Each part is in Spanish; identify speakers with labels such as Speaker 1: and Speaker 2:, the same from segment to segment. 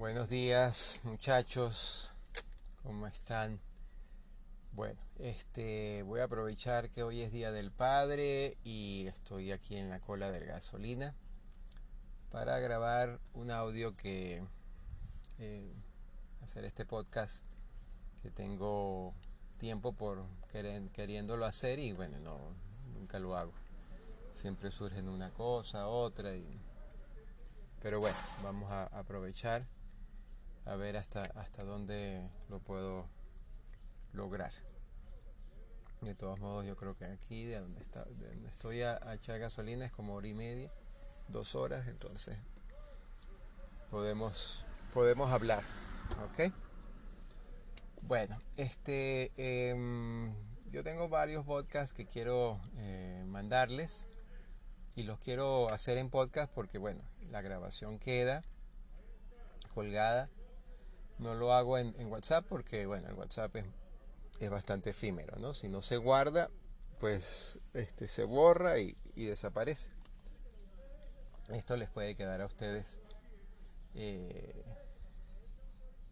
Speaker 1: Buenos días muchachos, ¿cómo están? Bueno, este voy a aprovechar que hoy es Día del Padre y estoy aquí en la cola de gasolina para grabar un audio que eh, hacer este podcast que tengo tiempo por queriéndolo hacer y bueno, no nunca lo hago. Siempre surgen una cosa, otra y pero bueno, vamos a aprovechar a ver hasta, hasta dónde lo puedo lograr. De todos modos, yo creo que aquí, de donde, está, donde estoy a, echar gasolina, es como hora y media, dos horas, entonces podemos, podemos hablar. ¿Ok? Bueno, este, em, yo tengo varios podcasts que quiero eh, mandarles y los quiero hacer en podcast porque, bueno, la grabación queda colgada. No lo hago en, WhatsApp porque, bueno, el WhatsApp es, es, bastante efímero, ¿no? Si no se guarda, pues este, se borra y, desaparece. Esto les puede quedar a ustedes eh,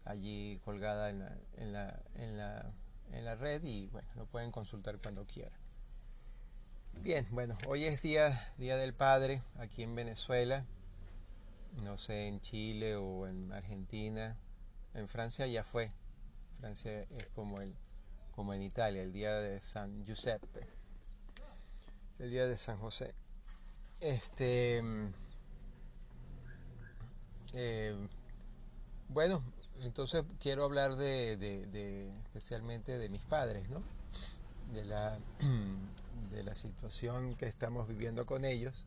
Speaker 1: allí colgada en la, en, la, en, la, en la red y, bueno, lo pueden consultar cuando quieran. Bien, bueno, hoy es día, día del Padre aquí en Venezuela no sé, en Chile o en Argentina. En Francia ya fue. Francia es como el como en Italia, el día de San Giuseppe. El día de San José. Este eh, bueno, entonces quiero hablar de, de, especialmente de mis padres, ¿no? De la, de la situación que estamos viviendo con ellos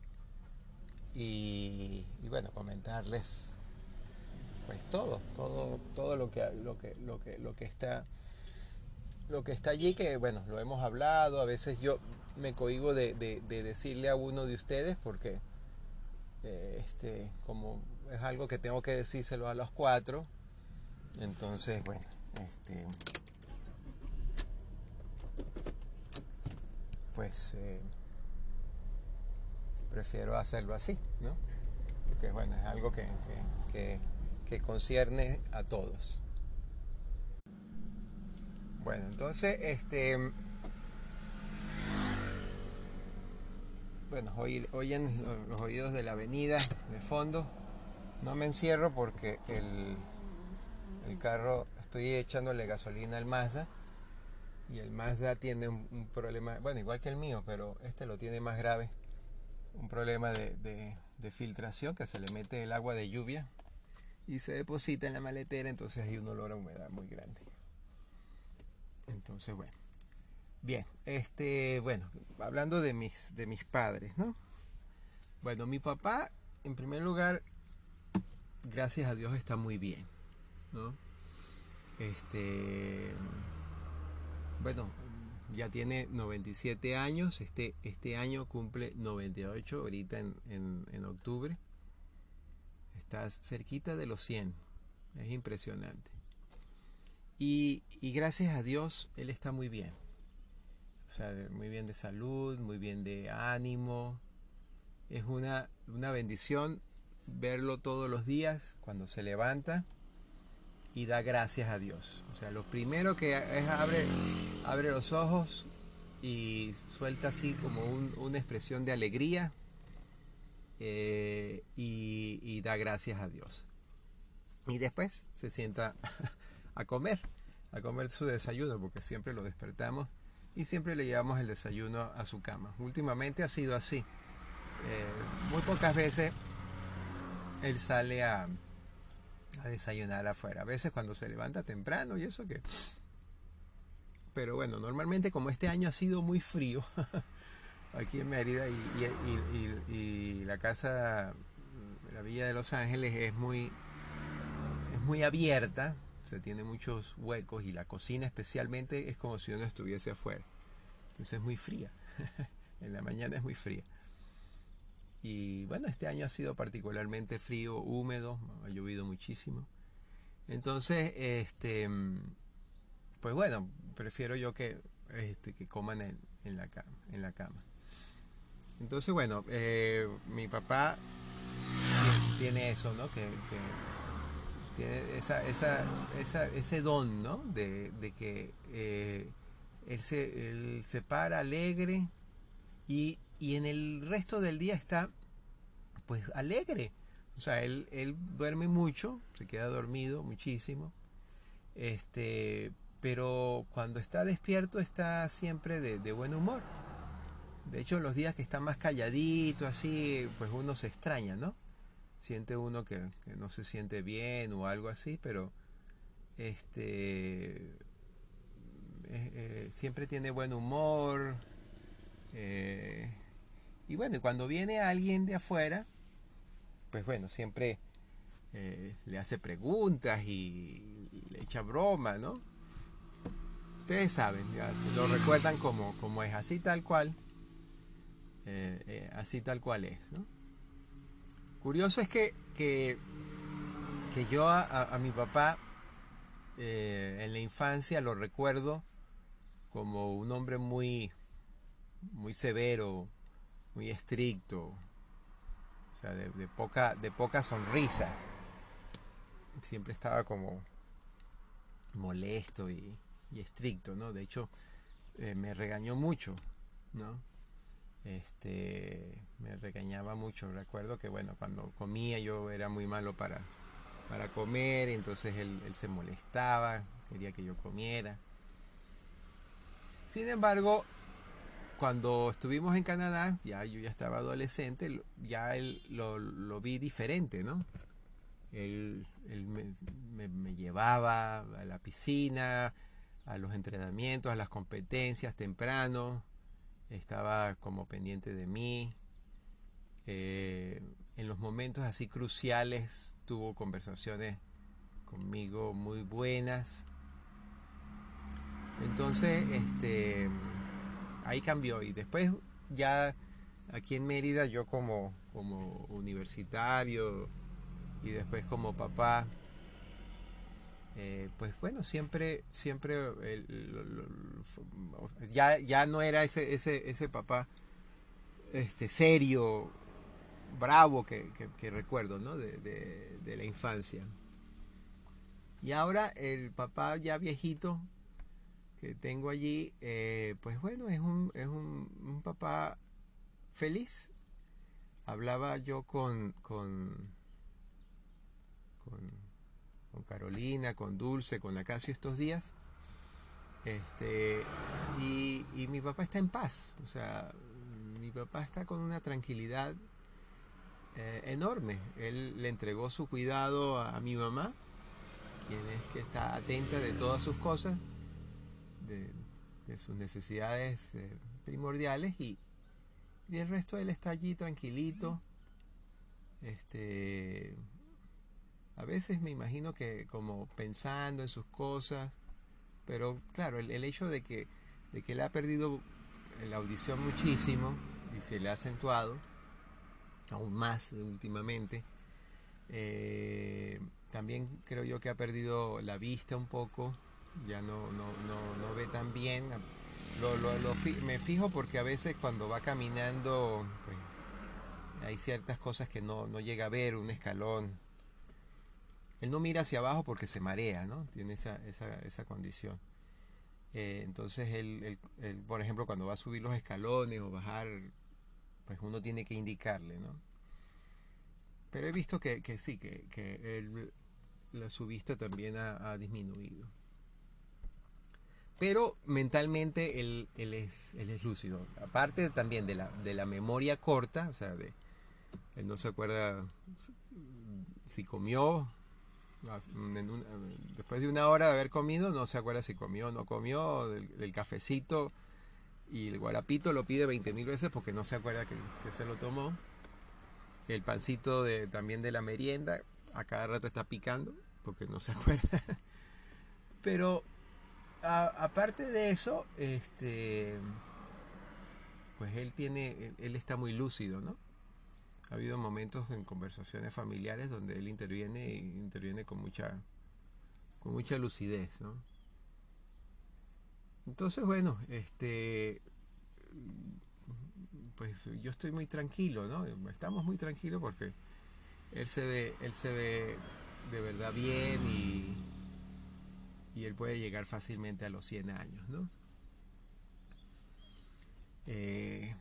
Speaker 1: y, bueno, comentarles pues todo, todo, todo lo que, lo que, lo que, lo que está, lo que está allí, que bueno, lo hemos hablado, a veces yo me cohibo de, decirle a uno de ustedes porque eh, este, como es algo que tengo que decírselo a los cuatro, entonces bueno, este pues eh, prefiero hacerlo así, ¿no? Porque bueno, es algo que, que, concierne a todos. Bueno, entonces, este... Bueno, oyen los oídos de la avenida de fondo. No me encierro porque el, el carro, estoy echándole gasolina al Mazda y el Mazda tiene un, problema, bueno, igual que el mío, pero este lo tiene más grave un problema de, filtración que se le mete el agua de lluvia y se deposita en la maletera, entonces hay un olor a humedad muy grande. Entonces, bueno. Bien, este, bueno, hablando de mis, de mis padres, ¿no? Bueno, mi papá, en primer lugar, gracias a Dios está muy bien, ¿no? Este, bueno, ya tiene 97 años, este, este año cumple 98, ahorita en, en, octubre. Está cerquita de los 100, es impresionante. Y, y, gracias a Dios, él está muy bien. O sea, muy bien de salud, muy bien de ánimo. Es una, una bendición verlo todos los días cuando se levanta y da gracias a Dios. O sea, lo primero que es abre, abre los ojos y suelta así como una expresión de alegría eh, y, da gracias a Dios. Y después se sienta a comer, a comer su desayuno, porque siempre lo despertamos y siempre le llevamos el desayuno a su cama. Últimamente ha sido así. Eh, muy pocas veces él sale a, a desayunar afuera. A veces cuando se levanta temprano y eso que... Pero bueno, normalmente como este año ha sido muy frío aquí en Mérida y, la casa, la Villa de Los Ángeles es muy, es muy abierta, se tiene muchos huecos y la cocina especialmente es como si uno estuviese afuera. Entonces es muy fría. en la mañana es muy fría. Y bueno, este año ha sido particularmente frío, húmedo, ha llovido muchísimo. Entonces, este, pues bueno, prefiero yo que, este, que coman en, la en la cama. Entonces, bueno, eh, mi papá tiene eso, ¿no? Que, tiene esa, esa, esa, ese don, ¿no? De, que eh, él, se, él se para alegre y, y en el resto del día está pues alegre. O sea, él, él duerme mucho, se queda dormido muchísimo. Este, pero cuando está despierto está siempre de, buen humor. De hecho, los días que está más calladito, así, pues uno se extraña, ¿no? Siente uno que, no se siente bien o algo así, pero este eh, eh, siempre tiene buen humor. Eh, y bueno, cuando viene alguien de afuera, pues bueno, siempre le hace preguntas y le echa broma, ¿no? Ustedes saben, ya lo recuerdan como, como es, así tal cual, eh, eh, así tal cual es, ¿no? Curioso es que, que, que yo a, mi papá en la infancia lo recuerdo como un hombre muy, muy severo, muy estricto, o sea, de, poca, de poca sonrisa. Siempre estaba como molesto y, y estricto, ¿no? De hecho, eh, me regañó mucho, ¿no? Este, me regañaba mucho. Recuerdo que, bueno, cuando comía yo era muy malo para, para comer, entonces él, él se molestaba, quería que yo comiera. Sin embargo, cuando estuvimos en Canadá, ya yo ya estaba adolescente, ya él lo, lo vi diferente, ¿no? Él, él me, me, me, llevaba a la piscina, a los entrenamientos, a las competencias temprano, estaba como pendiente de mí. Eh, en los momentos así cruciales tuvo conversaciones conmigo muy buenas. Entonces, este ahí cambió. Y después ya aquí en Mérida yo como, como universitario y después como papá, eh, pues bueno, siempre, siempre ya, ya no era ese, ese, ese papá este, serio, bravo que, que, recuerdo ¿no? de, de, la infancia. Y ahora el papá ya viejito, que tengo allí, eh, pues bueno, es un, es un, un, papá feliz. Hablaba yo con, con, con Carolina, con Dulce, con Acacio estos días. Este, y, mi papá está en paz, o sea, mi papá está con una tranquilidad eh, enorme. Él le entregó su cuidado a, mi mamá, quien es que está atenta de todas sus cosas de, de sus necesidades eh, primordiales y, y, el resto él está allí tranquilito. Este, a veces me imagino que como pensando en sus cosas, pero claro, el, el hecho de que, de que él ha perdido la audición muchísimo y se le ha acentuado, aún más últimamente, eh, también creo yo que ha perdido la vista un poco, ya no, no, no, no ve tan bien. Lo, lo, lo fi me fijo porque a veces cuando va caminando pues, hay ciertas cosas que no, no llega a ver, un escalón. Él no mira hacia abajo porque se marea, ¿no? Tiene esa, esa, esa condición. Eh, entonces, él, por ejemplo, cuando va a subir los escalones o bajar, pues uno tiene que indicarle, ¿no? Pero he visto que, que sí, que, que él, la, su vista también ha, ha disminuido pero mentalmente él, él, es, él es lúcido. Aparte también de la, de la memoria corta, o sea, de, él no se acuerda si comió, después de una hora de haber comido, no se acuerda si comió o no comió, del, del, cafecito y el guarapito lo pide 20 mil veces porque no se acuerda que, se lo tomó. El pancito de, también de la merienda, a cada rato está picando porque no se acuerda. Pero aparte de eso, este, pues él tiene, él, está muy lúcido, ¿no? Ha habido momentos en conversaciones familiares donde él interviene y interviene con mucha, con mucha lucidez, ¿no? Entonces, bueno, este, pues yo estoy muy tranquilo, ¿no? Estamos muy tranquilos porque él se ve, él se ve de verdad bien y, y él puede llegar fácilmente a los 100 años, ¿no? Eh,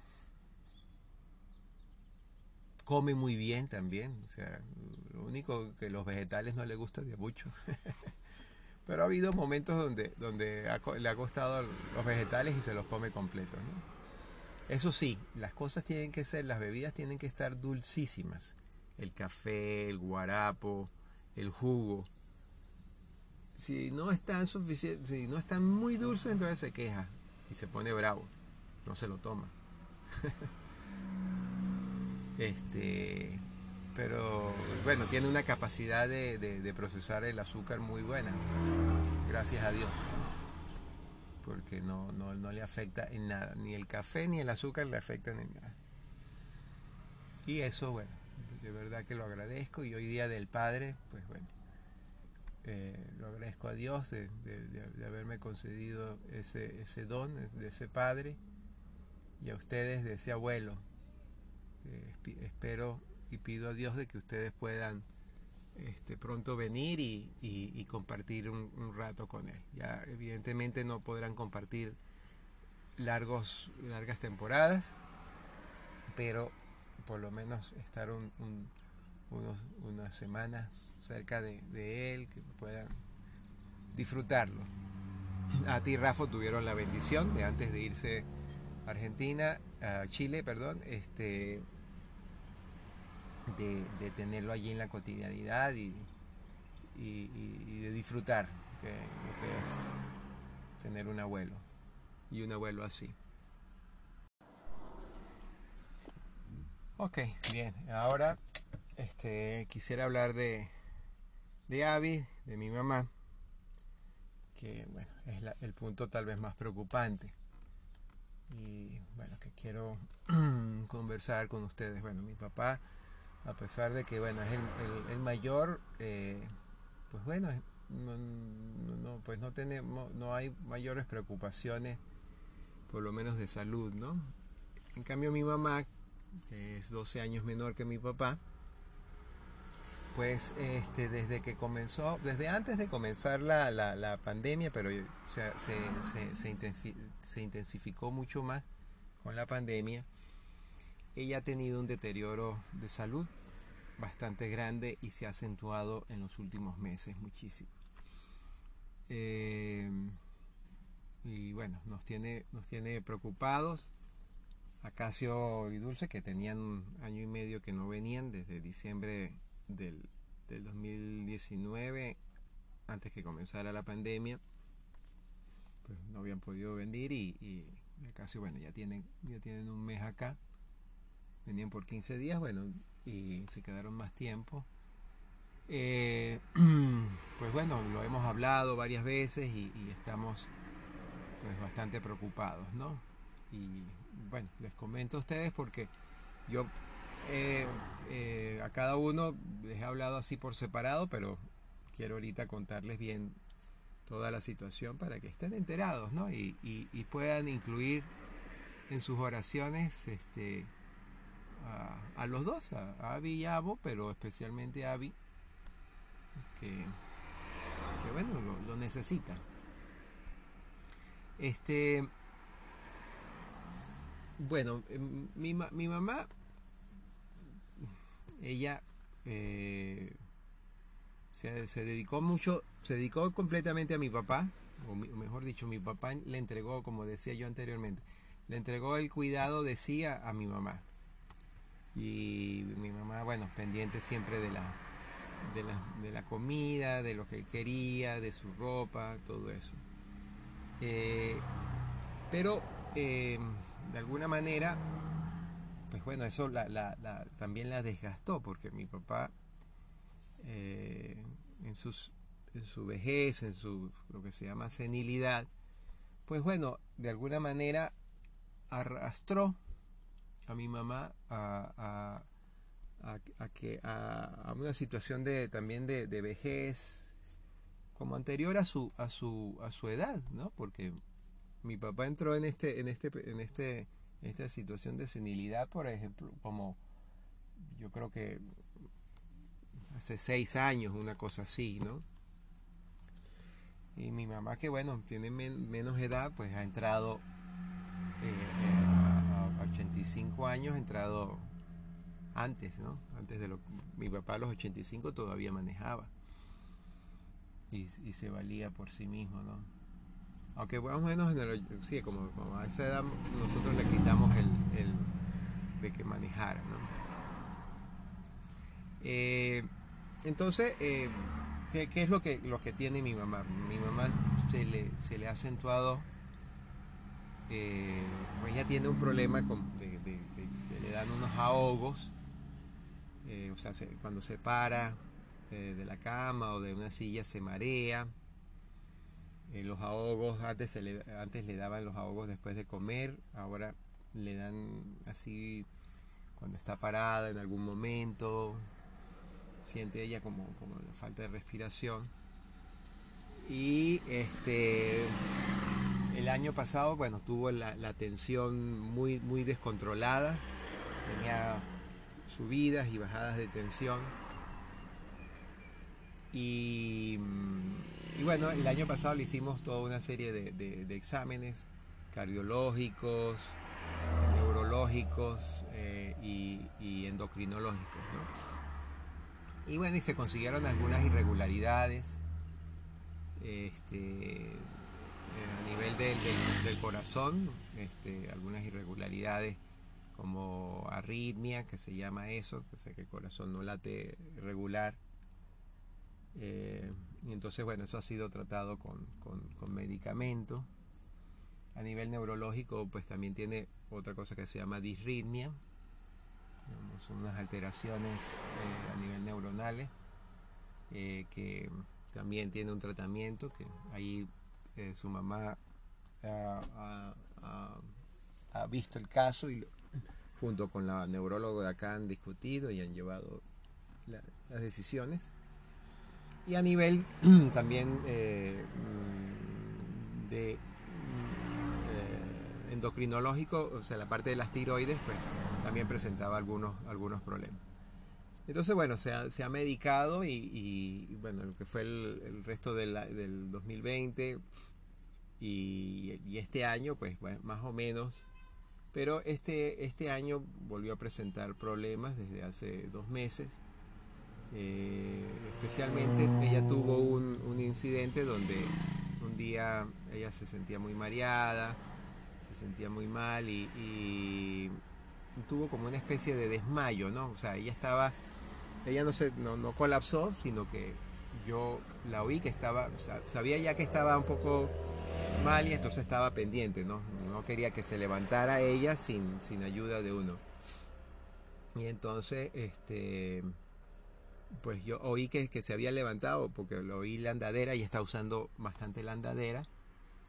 Speaker 1: come muy bien también, o sea, lo único que los vegetales no le gustan de mucho. Pero ha habido momentos donde, donde le ha costado los vegetales y se los come completos. Eso sí, las cosas tienen que ser, las bebidas tienen que estar dulcísimas. El café, el guarapo, el jugo. Si no están suficientes, si no están muy dulces, entonces se queja y se pone bravo. No se lo toma. este, pero bueno, tiene una capacidad de, de procesar el azúcar muy buena. Gracias a Dios porque no, no, no, le afecta en nada, ni el café ni el azúcar le afectan en nada. Y eso, bueno, de verdad que lo agradezco y hoy día del Padre, pues bueno, eh, lo agradezco a Dios de, haberme concedido ese, ese don de ese Padre y a ustedes de ese abuelo. Espero y pido a Dios de que ustedes puedan este, pronto venir y, compartir un, rato con él. Ya evidentemente no podrán compartir largos, largas temporadas, pero por lo menos estar unas semanas cerca de, él, que puedan disfrutarlo. A ti, Rafa, tuvieron la bendición de antes de irse a Argentina, a Chile, perdón, este, de, tenerlo allí en la cotidianidad y, de disfrutar lo que es tener un abuelo y un abuelo así. Ok, bien, ahora este, quisiera hablar de, de Abby, de mi mamá, que bueno, es el punto tal vez más preocupante y bueno, que quiero conversar con ustedes. Bueno, mi papá a pesar de que bueno es el, mayor eh, pues bueno no, pues no tenemos no hay mayores preocupaciones por lo menos de salud no en cambio mi mamá que es 12 años menor que mi papá pues este desde que comenzó desde antes de comenzar la, la, pandemia pero se, se, se intensificó mucho más con la pandemia ella ha tenido un deterioro de salud bastante grande y se ha acentuado en los últimos meses muchísimo. Eh, y bueno, nos tiene, nos tiene preocupados. Acacio y Dulce, que tenían un año y medio que no venían desde diciembre del, 2019, antes que comenzara la pandemia, pues no habían podido venir y, y Acacio, bueno, ya tienen, ya tienen un mes acá venían por 15 días, bueno, y se quedaron más tiempo. Eh, pues bueno, lo hemos hablado varias veces y, estamos pues bastante preocupados, ¿no? Y bueno, les comento a ustedes porque yo eh, eh, a cada uno les he hablado así por separado, pero quiero ahorita contarles bien toda la situación para que estén enterados, ¿no? Y, y puedan incluir en sus oraciones este, a, los dos, a, Abby y a pero especialmente a Abby, que, bueno, lo, necesita. Este, bueno, em, mi, mi mamá, ella eh, se, se, dedicó mucho, se dedicó completamente a mi papá, o mejor dicho, mi papá le entregó, como decía yo anteriormente, le entregó el cuidado, decía, a mi mamá y mi mamá, bueno, pendiente siempre de la, de la, de la comida, de lo que él quería, de su ropa, todo eso. Eh, pero eh, de alguna manera, pues bueno, eso la, también la desgastó, porque mi papá eh, en, sus, en su vejez, en su lo que se llama senilidad, pues bueno, de alguna manera arrastró a mi mamá a, a, que, a, una situación de, también de, vejez como anterior a su, a su, a su edad, ¿no? Porque mi papá entró en este, en este, en este, esta situación de senilidad, por ejemplo, como yo creo que hace seis años, una cosa así, ¿no? Y mi mamá, que bueno, tiene menos edad, pues ha entrado eh, a, 85 años, entrado antes, ¿no? Antes de lo mi papá a los 85 todavía manejaba y, se valía por sí mismo, ¿no? Aunque más o menos en el, sí, como, a esa edad nosotros le quitamos el, el de que manejara, ¿no? Eh, entonces, eh, ¿qué, es lo que, lo que tiene mi mamá? Mi mamá se le, se le ha acentuado, eh, ella tiene un problema con, de, le dan unos ahogos, sea, cuando se para de la cama o de una silla se marea. los ahogos, antes, le, antes le daban los ahogos después de comer, ahora le dan así cuando está parada en algún momento, siente ella como, como falta de respiración. Y este el año pasado, bueno, tuvo la, tensión muy, muy descontrolada, tenía subidas y bajadas de tensión. Y, y, bueno, el año pasado le hicimos toda una serie de, exámenes cardiológicos, neurológicos eh, y, endocrinológicos. ¿no? Y bueno, y se consiguieron algunas irregularidades este, a nivel del, corazón, este, algunas irregularidades como arritmia, que se llama eso, que sé que el corazón no late regular. Eh, y entonces, bueno, eso ha sido tratado con, con medicamento. A nivel neurológico, pues también tiene otra cosa que se llama disritmia, son unas alteraciones eh, a nivel neuronales eh, que también tiene un tratamiento que ahí eh, su mamá ha, visto el caso y junto con la neuróloga de acá han discutido y han llevado las decisiones y a nivel también mm, de mm, endocrinológico, o sea, la parte de las tiroides, pues también presentaba algunos, algunos problemas. Entonces, bueno, se ha, se ha medicado y, bueno, lo que fue el, resto del 2020 y, este año, pues más o menos. Pero este, este año volvió a presentar problemas desde hace dos meses. Eh, especialmente ella tuvo un, un incidente donde un día ella se sentía muy mareada, se sentía muy mal y tuvo como una especie de desmayo, ¿no? O sea, ella estaba, ella no, se, no, colapsó, sino que yo la oí que estaba, sabía ya que estaba un poco mal y entonces estaba pendiente, ¿no? No quería que se levantara ella sin, sin ayuda de uno. Y entonces, este, pues yo oí que, que se había levantado porque lo oí la andadera y está usando bastante la andadera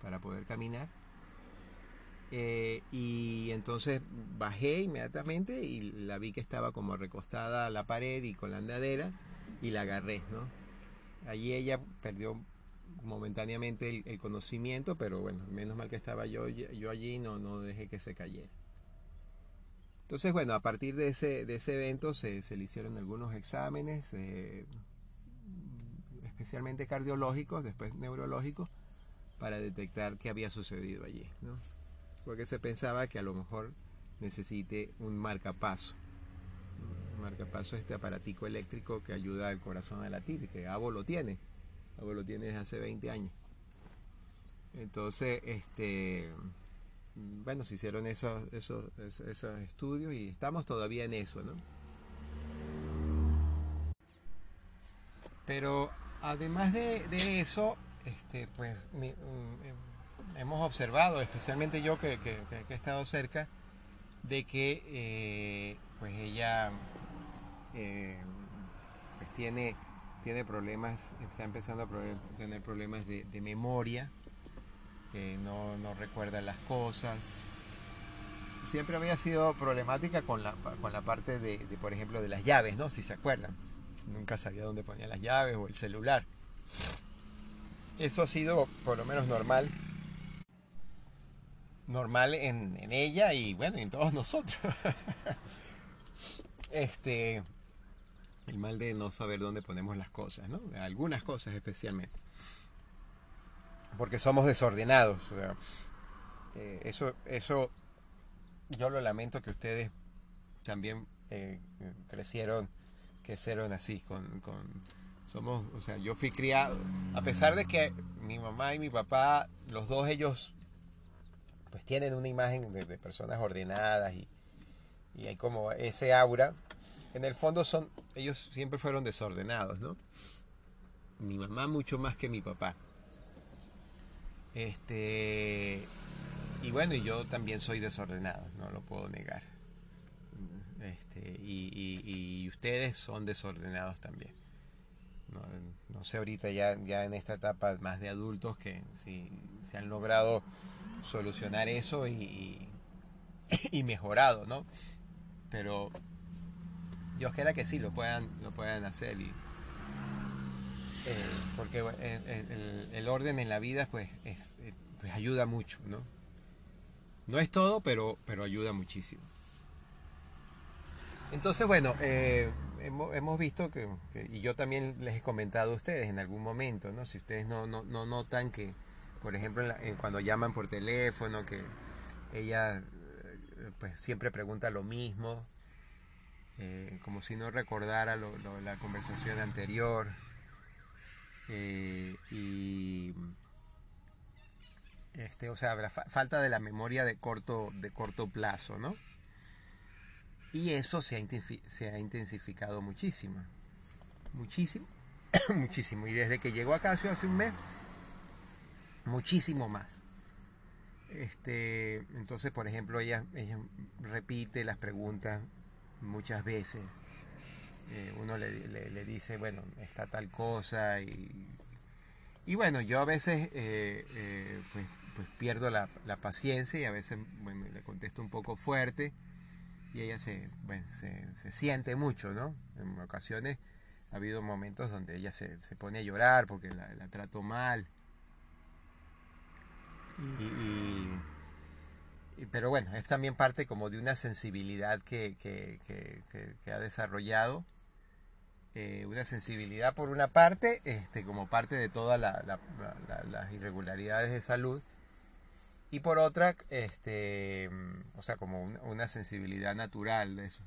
Speaker 1: para poder caminar. Eh, y entonces bajé inmediatamente y la vi que estaba como recostada a la pared y con la andadera y la agarré, ¿no? Allí ella perdió momentáneamente el, conocimiento, pero bueno, menos mal que estaba yo, yo allí no, no dejé que se cayera. Entonces, bueno, a partir de ese, de ese evento se, se le hicieron algunos exámenes, eh, especialmente cardiológicos, después neurológicos, para detectar qué había sucedido allí, ¿no? Porque se pensaba que a lo mejor necesite un marcapaso. Un marcapaso es este aparatico eléctrico que ayuda al corazón a latir, que Abo lo tiene. Abo lo tiene desde hace 20 años. Entonces, este, bueno, se hicieron esos, esos, esos estudios y estamos todavía en eso, ¿no? Pero además de, de eso, este, pues mi, hemos observado, especialmente yo que, he estado cerca, de que eh, pues ella eh, pues tiene, tiene problemas, está empezando a tener problemas de, memoria, que no, recuerda las cosas. Siempre había sido problemática con la, con la parte de, por ejemplo, de las llaves, ¿no? Si se acuerdan. Nunca sabía dónde ponía las llaves o el celular. Eso ha sido por lo menos normal normal en, ella y bueno, en todos nosotros. este, El mal de no saber dónde ponemos las cosas, ¿no? Algunas cosas especialmente. Porque somos desordenados. Eh, eso, eso yo lo lamento que ustedes también eh, crecieron así, con, con, somos, o sea, yo fui criado, a pesar de que mi mamá y mi papá, los dos ellos, pues tienen una imagen de, personas ordenadas y, y hay como ese aura, en el fondo son, ellos siempre fueron desordenados, ¿no? Mi mamá mucho más que mi papá. Este, y bueno, y yo también soy desordenado, no lo puedo negar. Este, y, ustedes son desordenados también. No, sé ahorita ya, ya en esta etapa más de adultos que si se han logrado solucionar eso y, y mejorado, ¿no? Pero Dios quiera que sí lo puedan, lo puedan hacer y, eh, porque el, el, orden en la vida pues, es, eh, pues ayuda mucho, ¿no? No es todo, pero, pero ayuda muchísimo. Entonces, bueno, eh, hemos, visto que, y yo también les he comentado a ustedes en algún momento, ¿no? Si ustedes no, no, no notan que, por ejemplo, cuando llaman por teléfono, que ella eh, pues siempre pregunta lo mismo, eh, como si no recordara la conversación anterior. y este, o sea, la falta de la memoria de corto, de corto plazo, ¿no? Y eso se ha, se ha intensificado muchísimo. Muchísimo, muchísimo. Y desde que llegó a Casio hace un mes, muchísimo más. Este, entonces, por ejemplo, ella, ella repite las preguntas muchas veces. Eh, uno le, dice, bueno, está tal cosa y, y bueno, yo a veces eh, eh, pues pues pierdo la, paciencia y a veces bueno, le contesto un poco fuerte y ella se, se, siente mucho, ¿no? En ocasiones ha habido momentos donde ella se, pone a llorar porque la, trato mal. Y, pero bueno, es también parte como de una sensibilidad que, ha desarrollado. Eh, una sensibilidad por una parte, este, como parte de todas las irregularidades de salud, y por otra, este, o sea, como una sensibilidad natural de eso.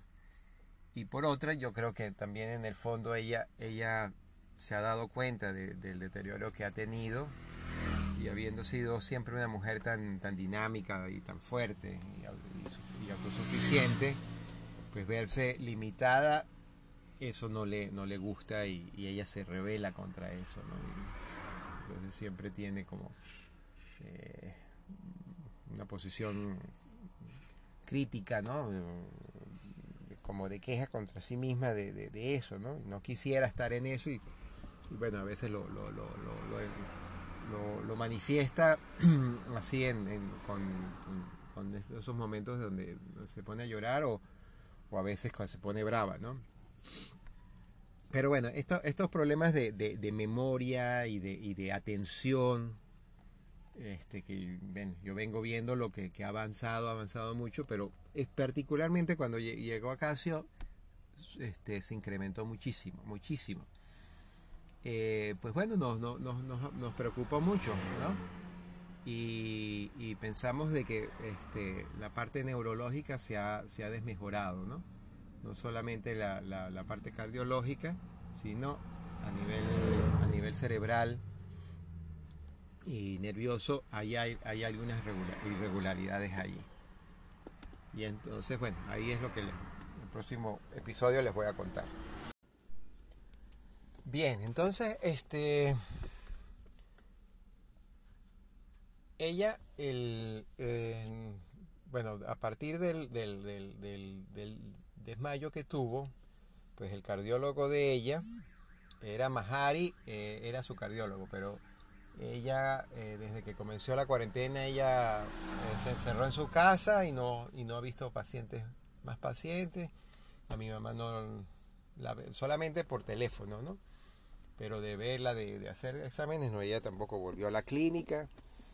Speaker 1: Y por otra, yo creo que también en el fondo ella, ella se ha dado cuenta del deterioro que ha tenido y habiendo sido siempre una mujer tan, tan dinámica y tan fuerte y, autosuficiente, pues verse limitada, eso no le, no le gusta y, ella se revela contra eso. ¿no? entonces siempre tiene como... Eh, una posición crítica, ¿no? Como de queja contra sí misma de, eso, ¿no? No quisiera estar en eso y, bueno, a veces lo, lo, lo manifiesta así en, con, con, esos momentos donde se pone a llorar o, o a veces cuando se pone brava, ¿no? Pero bueno, estos problemas de, de, memoria y de, y de atención este, que ven, yo vengo viendo lo que, ha avanzado, ha avanzado mucho, pero es particularmente cuando llegó a Casio, este, se incrementó muchísimo, muchísimo. Eh, pues bueno, nos, nos, nos, nos, preocupó mucho, ¿no? Y, pensamos de que este, la parte neurológica se ha, se ha desmejorado, ¿no? No solamente la, la, parte cardiológica, sino a nivel, a nivel cerebral, y nervioso, hay, hay algunas irregularidades allí. Y entonces, bueno, ahí es lo que en el próximo episodio les voy a contar. Bien, entonces, este... Ella, el, bueno, a partir del, del, del, del, desmayo que tuvo, pues el cardiólogo de ella era Mahari, eh, era su cardiólogo, pero ella, eh, desde que comenzó la cuarentena, ella eh, se encerró en su casa y no, y no ha visto pacientes, más pacientes. A mi mamá no, la, solamente por teléfono, ¿no? Pero de verla, de, hacer exámenes, no, ella tampoco volvió a la clínica.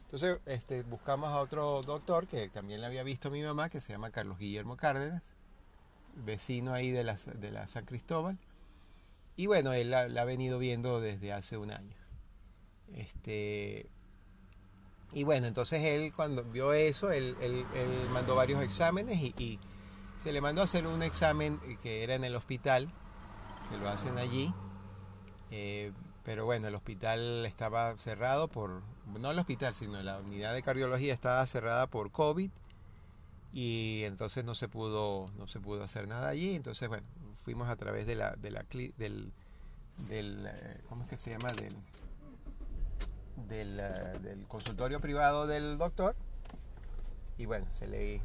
Speaker 1: Entonces, este, buscamos a otro doctor que también le había visto mi mamá, que se llama Carlos Guillermo Cárdenas, vecino ahí de la, de la San Cristóbal. Y bueno, él la, ha venido viendo desde hace un año. Este, y bueno, entonces él cuando vio eso, él, mandó varios exámenes y, se le mandó a hacer un examen que era en el hospital, que lo hacen allí. Eh, pero bueno, el hospital estaba cerrado por, no el hospital, sino la unidad de cardiología estaba cerrada por COVID y entonces no se pudo, no se pudo hacer nada allí. Entonces, bueno, fuimos a través de la, de la del, del, eh, ¿cómo es que se llama? Del, del, eh, del, consultorio privado del doctor. Y bueno, se le,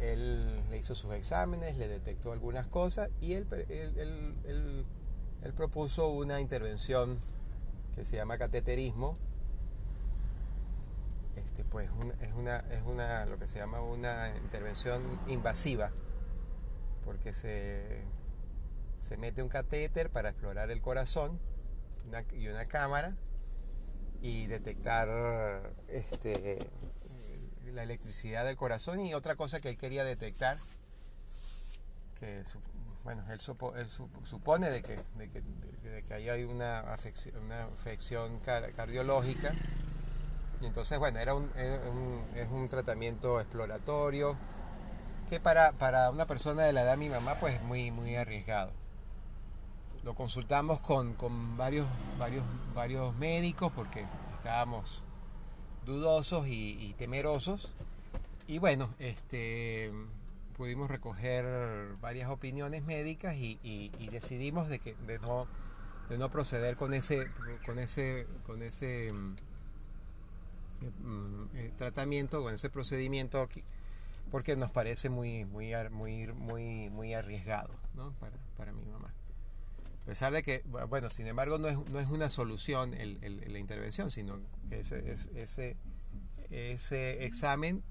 Speaker 1: él le hizo sus exámenes, le detectó algunas cosas y él, él, él, él propuso una intervención que se llama cateterismo. Este, pues es una, es una, lo que se llama una intervención invasiva, porque se se mete un catéter para explorar el corazón y una cámara y detectar este, la electricidad del corazón y otra cosa que él quería detectar que bueno él, supone de que, de que, de, ahí hay una afección, una afección cardiológica y entonces bueno era un, es un tratamiento exploratorio que para, para una persona de la edad de mi mamá pues es muy muy arriesgado lo consultamos con, varios, varios, varios médicos porque estábamos dudosos y, temerosos. Y bueno, este, pudimos recoger varias opiniones médicas y, decidimos de, que, de, no, de no proceder con ese, con ese, con ese mm, eh, tratamiento, con ese procedimiento porque nos parece muy, muy, muy, muy, muy arriesgado para, para mi mamá. A pesar de que, bueno, sin embargo, no es, no es una solución la intervención, sino que ese, ese, ese examen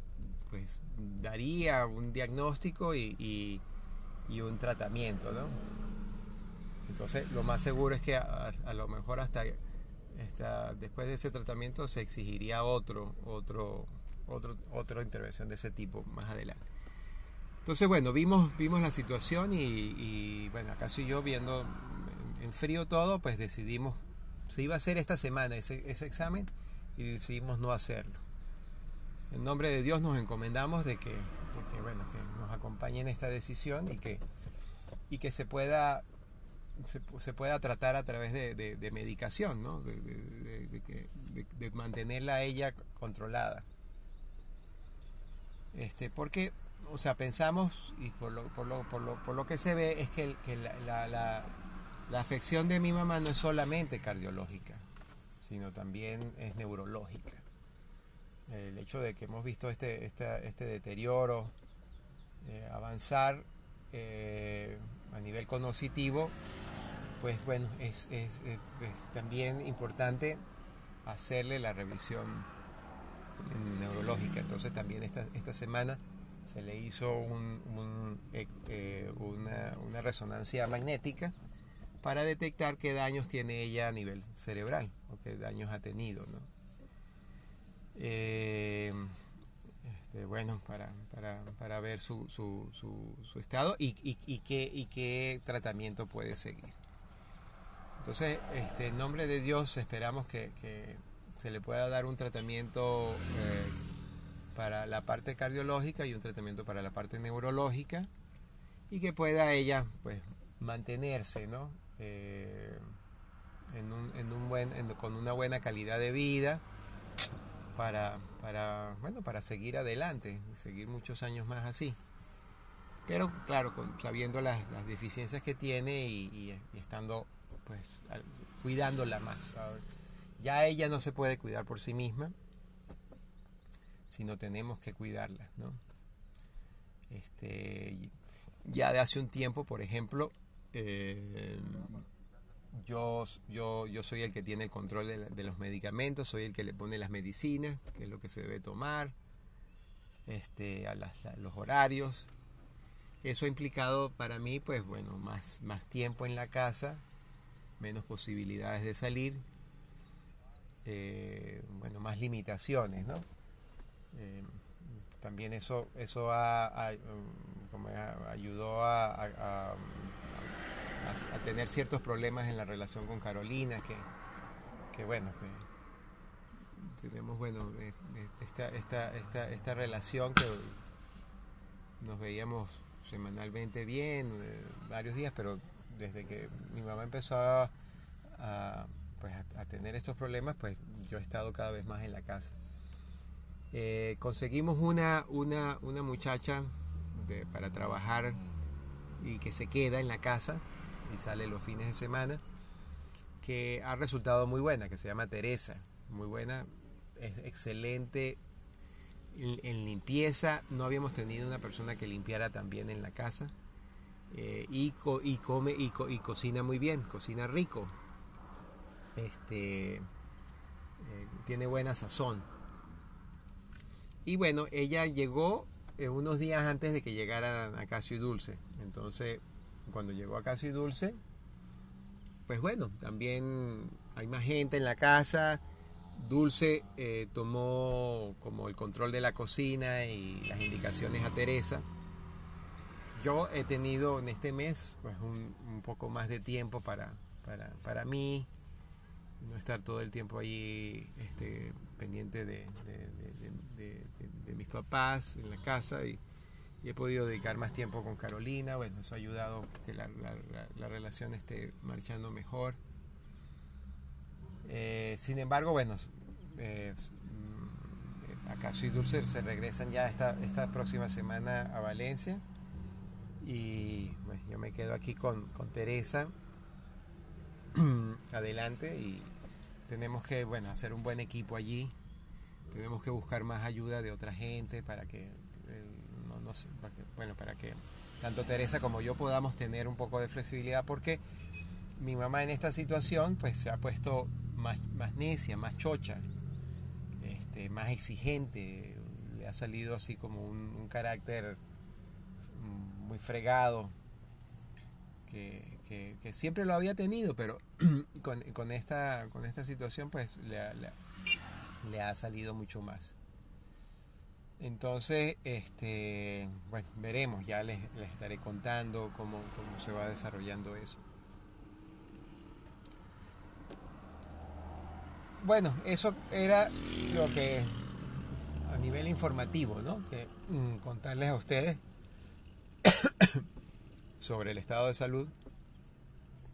Speaker 1: pues daría un diagnóstico y, y, un tratamiento, ¿no? Entonces, lo más seguro es que a, lo mejor hasta, después de ese tratamiento se exigiría otro, otro, otro, otra intervención de ese tipo más adelante. Entonces, bueno, vimos, vimos la situación y, y bueno, acaso yo viendo en frío todo, pues decidimos, se iba a hacer esta semana ese examen y decidimos no hacerlo. En nombre de Dios nos encomendamos de que, bueno, que nos acompañe en esta decisión y que, y que se pueda se, pueda tratar a través de, medicación, ¿no? de, mantenerla a ella controlada. Este, porque, o sea, pensamos, y por lo, por lo, por lo, por lo que se ve, es que, que la, la, la afección de mi mamá no es solamente cardiológica, sino también es neurológica. El hecho de que hemos visto este, este, este deterioro eh, avanzar eh, a nivel cognitivo, pues bueno, es, también importante hacerle la revisión neurológica. Entonces también esta, esta semana se le hizo eh, una, una resonancia magnética para detectar qué daños tiene ella a nivel cerebral o qué daños ha tenido. ¿no? Eh, bueno, para, para, para ver su, su, su, estado y, y, y, qué, y qué tratamiento puede seguir. Entonces, este, en nombre de Dios esperamos que, que se le pueda dar un tratamiento eh, para la parte cardiológica y un tratamiento para la parte neurológica y que pueda ella pues mantenerse ¿no? Eh, en un, en un buen, con una buena calidad de vida para, para, bueno, para seguir adelante, seguir muchos años más así. Pero claro, sabiendo las, deficiencias que tiene y, estando pues cuidándola más. Ya ella no se puede cuidar por sí misma, sino tenemos que cuidarla, ¿no? Este, ya de hace un tiempo, por ejemplo, eh, yo, yo, yo soy el que tiene el control de, los medicamentos, soy el que le pone las medicinas, que es lo que se debe tomar, este, a, los horarios. Eso ha implicado para mí, pues bueno, más, más tiempo en la casa, menos posibilidades de salir, eh, bueno, más limitaciones, ¿no? Eh, también eso, eso ha, ayudó a a, tener ciertos problemas en la relación con Carolina, que, que bueno, tenemos bueno eh, eh, esta, esta, esta, esta relación que nos veíamos semanalmente bien, eh, varios días, pero desde que mi mamá empezó a, pues a, tener estos problemas, pues yo he estado cada vez más en la casa. conseguimos una, una, una muchacha para trabajar y que se queda en la casa y sale los fines de semana, que ha resultado muy buena, que se llama Teresa, muy buena, es excelente en, limpieza, no habíamos tenido una persona que limpiara también en la casa, eh, y, y, come y, y, cocina muy bien, cocina rico, este, eh, tiene buena sazón. Y bueno, ella llegó eh, unos días antes de que llegaran a Casio y Dulce. Entonces, cuando llegó a Casio y Dulce, pues bueno, también hay más gente en la casa. Dulce eh, tomó como el control de la cocina y las indicaciones a Teresa. Yo he tenido en este mes pues un, poco más de tiempo para, para, mí, no estar todo el tiempo allí este, pendiente de, de mis papás en la casa y, he podido dedicar más tiempo con Carolina. Bueno, eso ha ayudado que la, relación esté marchando mejor. Eh, sin embargo, bueno, eh, mm, acaso y Dulce se regresan ya esta, próxima semana a Valencia y yo me quedo aquí con, con Teresa adelante y tenemos que bueno hacer un buen equipo allí tenemos que buscar más ayuda de otra gente para que, bueno, para que tanto Teresa como yo podamos tener un poco de flexibilidad porque mi mamá en esta situación pues se ha puesto más, más necia, más chocha, este, más exigente, le ha salido así como un, carácter muy fregado, que, siempre lo había tenido, pero con, esta, con esta situación pues le, le, le ha salido mucho más. Entonces, este, bueno, veremos, ya les, estaré contando cómo, se va desarrollando eso. Bueno, eso era lo que a nivel informativo, ¿no? Que mm, contarles a ustedes sobre el estado de salud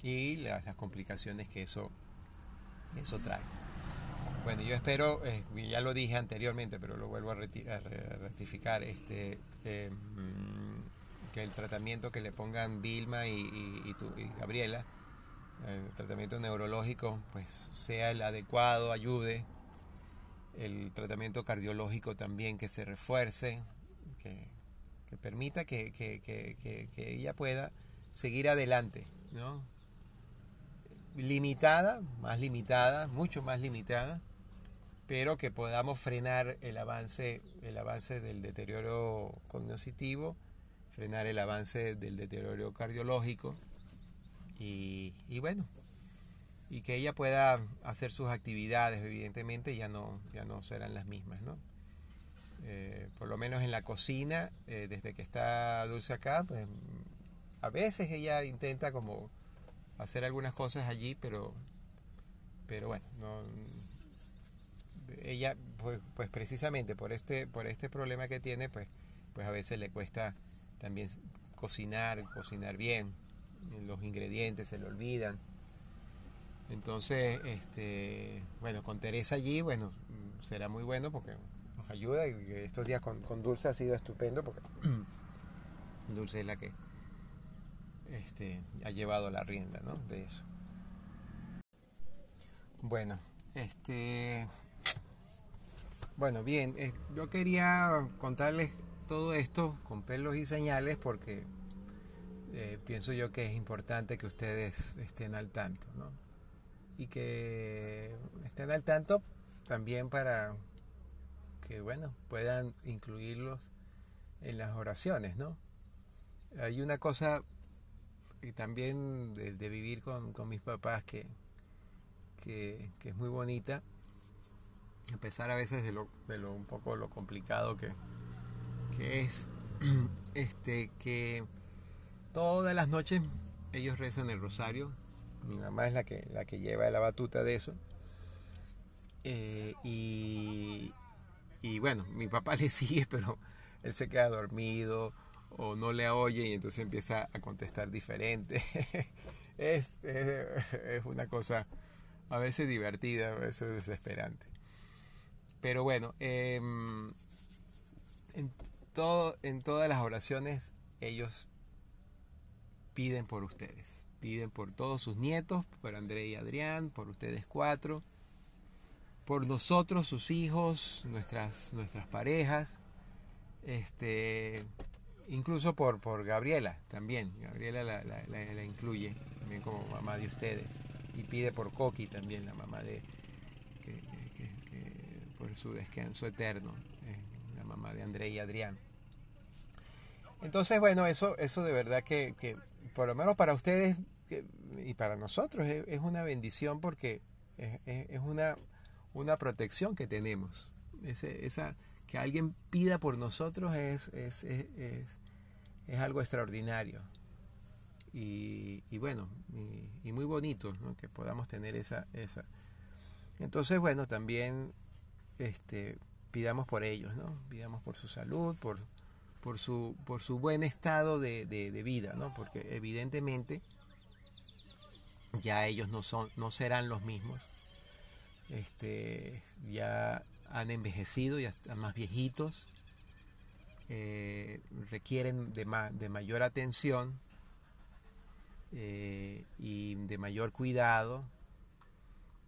Speaker 1: y las, las complicaciones que eso, eso trae. Bueno, yo espero, eh, ya lo dije anteriormente, pero lo vuelvo a, rectificar, este, eh, mm, que el tratamiento que le pongan Vilma y, Gabriela, el tratamiento neurológico, pues sea el adecuado, ayude. El tratamiento cardiológico también que se refuerce, que, permita que, que, ella pueda seguir adelante, ¿no? Limitada, más limitada, mucho más limitada pero que podamos frenar el avance, el avance del deterioro cognitivo, frenar el avance del deterioro cardiológico y, bueno, y que ella pueda hacer sus actividades, evidentemente ya no, ya no serán las mismas, ¿no? Eh, por lo menos en la cocina, eh, desde que está Dulce acá, pues a veces ella intenta como hacer algunas cosas allí, pero, pero bueno, no, ella, pues, pues, precisamente por este, por este problema que tiene, pues, pues a veces le cuesta también cocinar, cocinar bien, los ingredientes se le olvidan. Entonces, este, bueno, con Teresa allí, bueno, será muy bueno porque nos ayuda y estos días con, con Dulce ha sido estupendo porque Dulce es la que este, ha llevado la rienda, ¿no? De eso. Bueno, este, bueno, bien, eh, yo quería contarles todo esto con pelos y señales porque eh, pienso yo que es importante que ustedes estén al tanto, ¿no? Y que estén al tanto también para que, bueno, puedan incluirlos en las oraciones, ¿no? Hay una cosa y también de, vivir con, mis papás que, que es muy bonita a pesar a veces de lo, de lo un poco lo complicado que, que es, este, que todas las noches ellos rezan el rosario. Mi mamá es la que, la que lleva la batuta de eso. Eh, y, y bueno, mi papá le sigue, pero él se queda dormido o no le oye y entonces empieza a contestar diferente. es, es, una cosa a veces divertida, a veces desesperante. Pero bueno, em, en, todo, en todas las oraciones ellos piden por ustedes. Piden por todos sus nietos, por André y Adrián, por ustedes cuatro, por nosotros, sus hijos, nuestras, nuestras parejas, este, incluso por, por Gabriela también. Gabriela la, incluye también como mamá de ustedes. Y pide por Coqui también, la mamá de, su descanso eterno, eh, la mamá de André y Adrián. Entonces, bueno, eso, eso de verdad que, que por lo menos para ustedes y para nosotros es, una bendición porque es, una, una protección que tenemos. esa, que alguien pida por nosotros es, es, es, es algo extraordinario. Y, y bueno, y, muy bonito que podamos tener esa, esa. Entonces, bueno, también este, pidamos por ellos, ¿no? Pidamos por su salud, por, por, su, por su buen estado de, de, vida, ¿no? Porque evidentemente ya ellos no, son, no serán los mismos. Este, ya han envejecido, ya están más viejitos, eh, requieren de, de, mayor atención eh, y de mayor cuidado.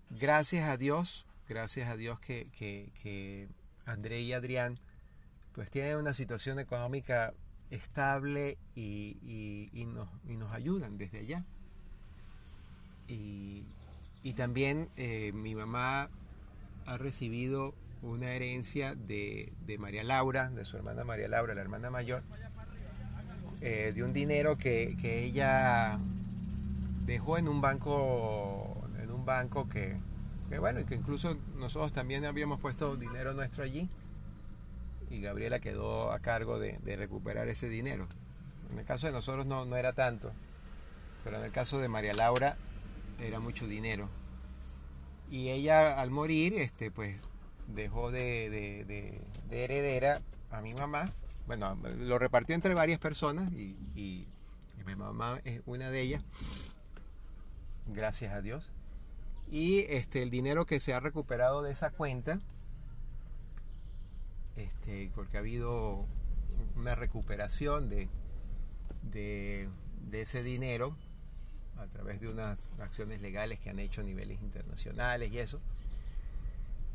Speaker 1: Gracias a Dios, gracias a Dios que, que, André y Adrián pues tienen una situación económica estable y, y, nos, y nos, ayudan desde allá. Y, también eh, mi mamá ha recibido una herencia de, María Laura, de su hermana María Laura, la hermana mayor, eh, de un dinero que, ella dejó en un banco, en un banco que, que, bueno, que incluso nosotros también habíamos puesto dinero nuestro allí y Gabriela quedó a cargo de, recuperar ese dinero. En el caso de nosotros no, no era tanto, pero en el caso de María Laura era mucho dinero. Y ella al morir, este, pues dejó de, heredera a mi mamá. Bueno, lo repartió entre varias personas y, mi mamá es una de ellas. Gracias a Dios. Y este, el dinero que se ha recuperado de esa cuenta, este, porque ha habido una recuperación de, de, ese dinero a través de unas acciones legales que han hecho a niveles internacionales y eso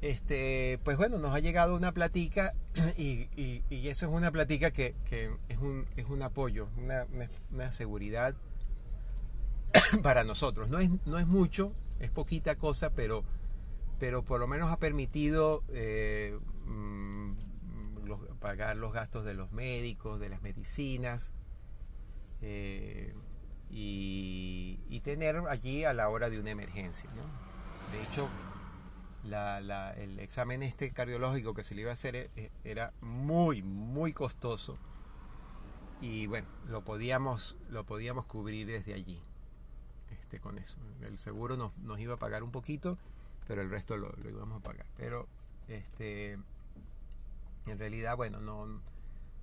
Speaker 1: este, pues bueno, nos ha llegado una platica y, y, eso es una platica que, es, un, es un apoyo, una, seguridad para nosotros. No es, no es mucho, es poquita cosa, pero, pero por lo menos ha permitido eh, mm, pagar los gastos de los médicos, de las medicinas. Eh, y, tener allí a la hora de una emergencia. ¿no? De hecho, el examen este cardiológico que se le iba a hacer eh, era muy, muy costoso. Y bueno, lo podíamos, lo podíamos cubrir desde allí. Este, con eso. El seguro nos, nos iba a pagar un poquito, pero el resto lo, íbamos a pagar. Pero este en realidad, bueno, no,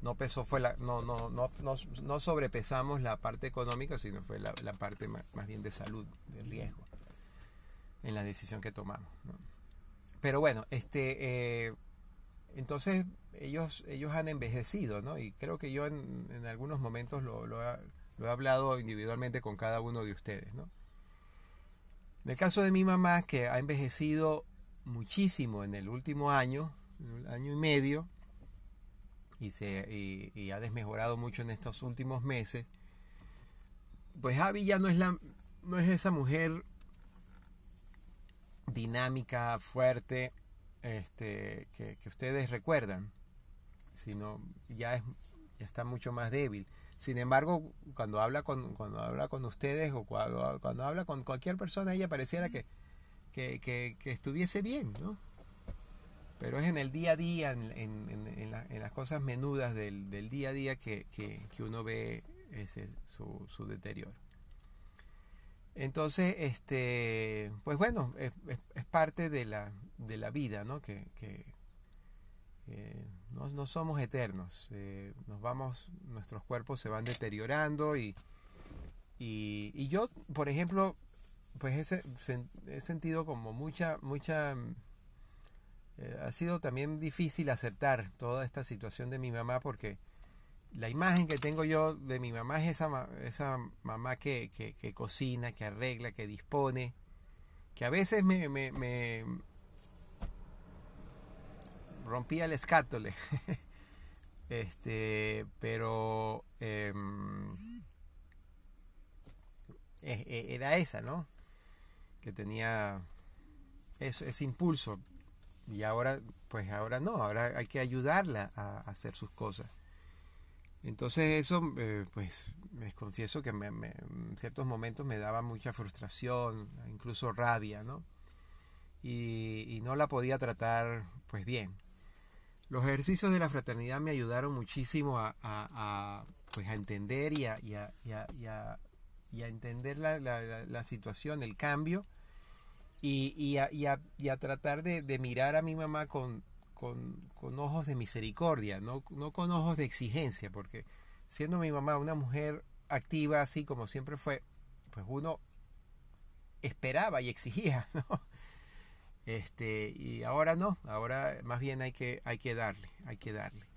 Speaker 1: no pesó, fue la, no, no, no, no, sobrepesamos la parte económica, sino fue la, parte más, bien de salud, de riesgo, en la decisión que tomamos. Pero bueno, este, eh, entonces ellos, ellos han envejecido, ¿no? Y creo que yo en, en algunos momentos lo, lo, he hablado individualmente con cada uno de ustedes, ¿no? En el caso de mi mamá, que ha envejecido muchísimo en el último año, año y medio, y, se, y, y, ha desmejorado mucho en estos últimos meses, pues Javi ya no es, la, no es esa mujer dinámica, fuerte, este, que, ustedes recuerdan, sino ya, es, ya está mucho más débil. Sin embargo, cuando habla con, cuando habla con ustedes o cuando, cuando habla con cualquier persona, ella pareciera que, que, que, estuviese bien, ¿no? Pero es en el día a día, en, en, en, las cosas menudas del, del, día a día que, uno ve ese, su, su deterioro. Entonces, este, pues bueno, es, parte de la, de la vida, ¿no? Que, eh, no, somos eternos, eh, nos vamos, nuestros cuerpos se van deteriorando y, y, yo, por ejemplo, pues he, he sentido como mucha, mucha, eh, ha sido también difícil aceptar toda esta situación de mi mamá porque la imagen que tengo yo de mi mamá es esa, esa mamá que, cocina, que arregla, que dispone, que a veces me, me, rompía el escátole. este, pero em, e, e, era esa, ¿no? Que tenía ese impulso. Y ahora, pues ahora no, ahora hay que ayudarla a hacer sus cosas. Entonces eso, eh, pues, les confieso que en ciertos momentos me daba mucha frustración, incluso rabia, ¿no? Y, no la podía tratar, pues, bien. Los ejercicios de la fraternidad me ayudaron muchísimo a, pues, a entender y a, y a, entender la, situación, el cambio, y, a, tratar de mirar a mi mamá con, con, ojos de misericordia, no, con ojos de exigencia, porque siendo mi mamá una mujer activa así como siempre fue, pues uno esperaba y exigía, ¿no? Este, y ahora no, ahora más bien hay que, hay que darle, hay que darle.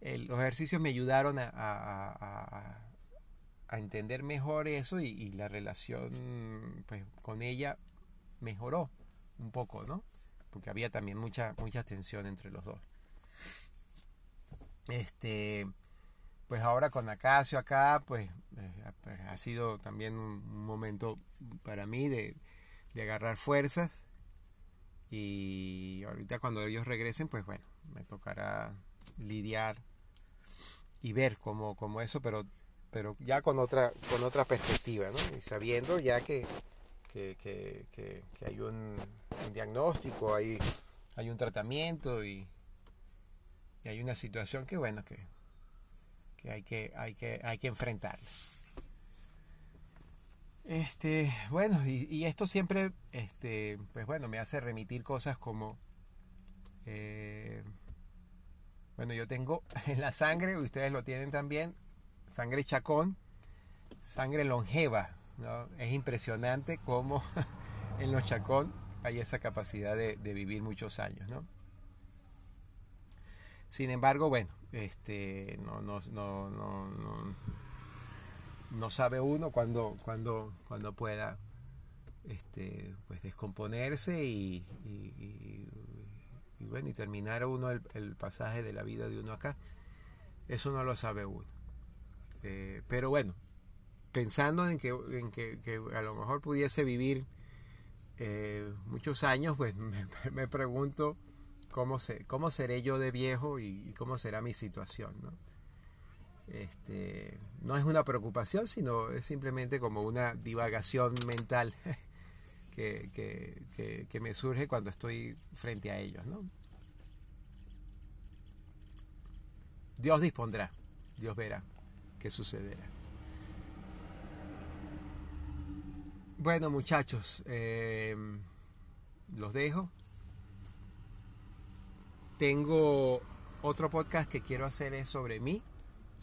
Speaker 1: los ejercicios me ayudaron a, a, entender mejor eso y, la relación pues, con ella mejoró un poco, ¿no? porque había también mucha, mucha tensión entre los dos. Este, pues ahora con Acacio acá, pues, eh, pues ha sido también un, momento para mí de, agarrar fuerzas. Y ahorita cuando ellos regresen, pues bueno, me tocará lidiar y ver cómo, cómo eso, pero, pero ya con otra, con otra perspectiva, ¿no? Y sabiendo ya que, que, hay un, diagnóstico, hay, hay un tratamiento y, hay una situación que bueno que, hay que hay que hay que enfrentar. Este, bueno, y, esto siempre, este, pues bueno, me hace remitir cosas como, eh, bueno, yo tengo en la sangre, ustedes lo tienen también, sangre chacón, sangre longeva, es impresionante cómo en los Chacón hay esa capacidad de, vivir muchos años, ¿no? Sin embargo, bueno, este, no, no, no, no, no sabe uno cuando, cuando, cuando pueda este, pues descomponerse y, y, bueno, y terminar uno el, pasaje de la vida de uno acá. Eso no lo sabe uno. Eh, pero bueno, pensando en que, en que, a lo mejor pudiese vivir eh, muchos años, pues me, pregunto cómo, se, cómo seré yo de viejo y, cómo será mi situación. ¿no? Este, no es una preocupación, sino es simplemente como una divagación mental que, que, que me surge cuando estoy frente a ellos. ¿no? Dios dispondrá, Dios verá qué sucederá. Bueno, muchachos, em, los dejo. Tengo otro podcast que quiero hacer es sobre mí,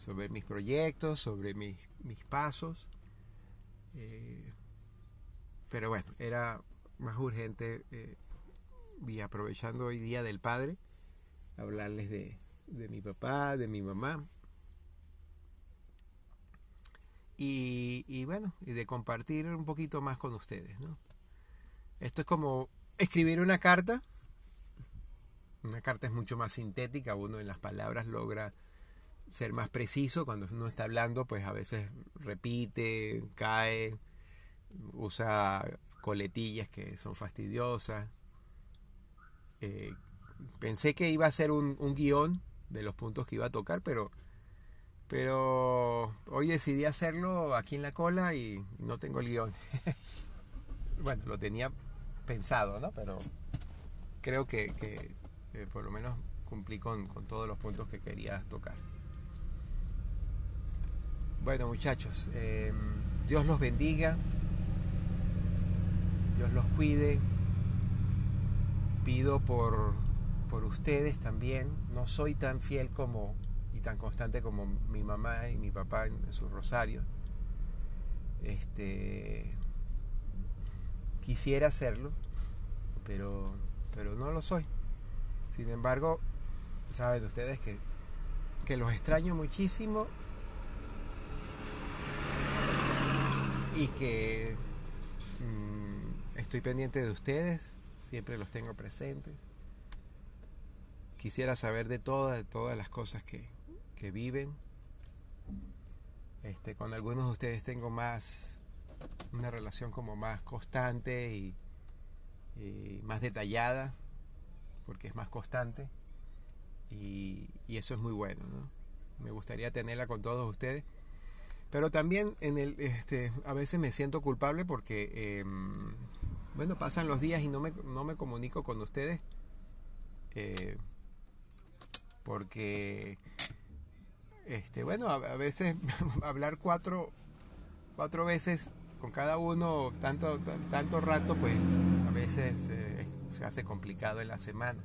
Speaker 1: sobre mis proyectos, sobre mis, pasos. Eh, pero bueno, era más urgente eh, y aprovechando hoy día del padre, hablarles de, de mi papá, de mi mamá, y, bueno, y de compartir un poquito más con ustedes. ¿no? Esto es como escribir una carta. Una carta es mucho más sintética, uno en las palabras logra ser más preciso. Cuando uno está hablando, pues a veces repite, cae, usa coletillas que son fastidiosas. Eh, pensé que iba a ser un, un guion de los puntos que iba a tocar, pero pero hoy decidí hacerlo aquí en la cola y no tengo el guion. bueno, lo tenía pensado, ¿no? Pero creo que, eh, por lo menos cumplí con, todos los puntos que quería tocar. Bueno muchachos, em, Dios los bendiga. Dios los cuide. Pido por, por ustedes también. No soy tan fiel como y tan constante como mi mamá y mi papá en, su rosario. Este quisiera hacerlo, pero pero no lo soy. Sin embargo, saben ustedes que, que los extraño muchísimo y que mm, estoy pendiente de ustedes, siempre los tengo presentes. Quisiera saber de todas, de todas las cosas que, que viven. Este, con algunos de ustedes tengo más una relación como más constante y, y más detallada, porque es más constante. Y, y, eso es muy bueno, ¿no? Me gustaría tenerla con todos ustedes. Pero también en el, este, a veces me siento culpable porque, eh, bueno, pasan los días y no me, no me comunico con ustedes. Eh, porque, este, bueno, a, veces hablar cuatro, cuatro veces con cada uno tanto, tanto rato, pues a veces eh, se hace complicado en la semana.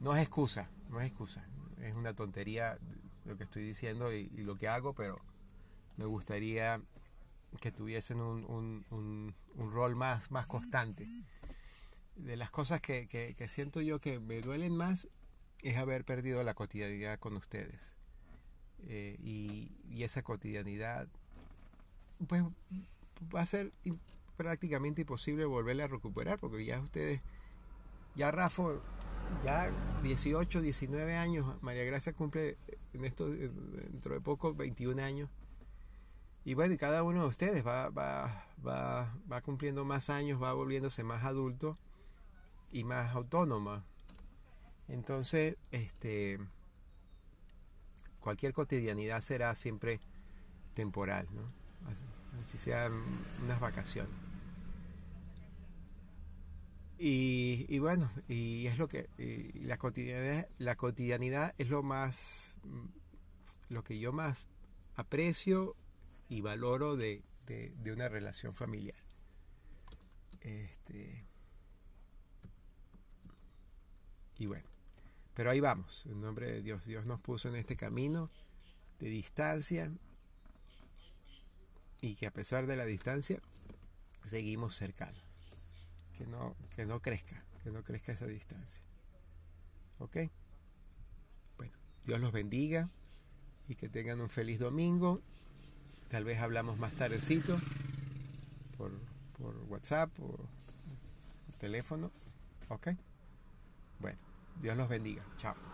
Speaker 1: No es excusa, no es excusa. Es una tontería lo que estoy diciendo y lo que hago, pero me gustaría que tuviesen un, un, un, un rol más, más constante. De las cosas que, que, siento yo que me duelen más es haber perdido la cotidianidad con ustedes. Eh, y, y, esa cotidianidad, pues va a ser prácticamente imposible volverla a recuperar, porque ya ustedes, ya Rafa, ya 18, 19 años, María Gracia cumple en esto dentro de poco 21 años y bueno, y cada uno de ustedes va, va, va, va cumpliendo más años, va volviéndose más adulto y más autónoma. Entonces, este, cualquier cotidianidad será siempre temporal, ¿no? Así, así sean unas vacaciones. Y, y, bueno, y es lo que y la cotidianidad, la cotidianidad es lo más, lo que yo más aprecio y valoro de, de, una relación familiar. Este, y bueno, pero ahí vamos, en nombre de Dios. Dios nos puso en este camino de distancia y que a pesar de la distancia seguimos cercanos. Que no, que no crezca, que no crezca esa distancia. ¿Ok? Bueno, Dios los bendiga y que tengan un feliz domingo Tal vez hablamos más tardecito por, por WhatsApp o teléfono. ¿Ok? Bueno, Dios los bendiga. Chao.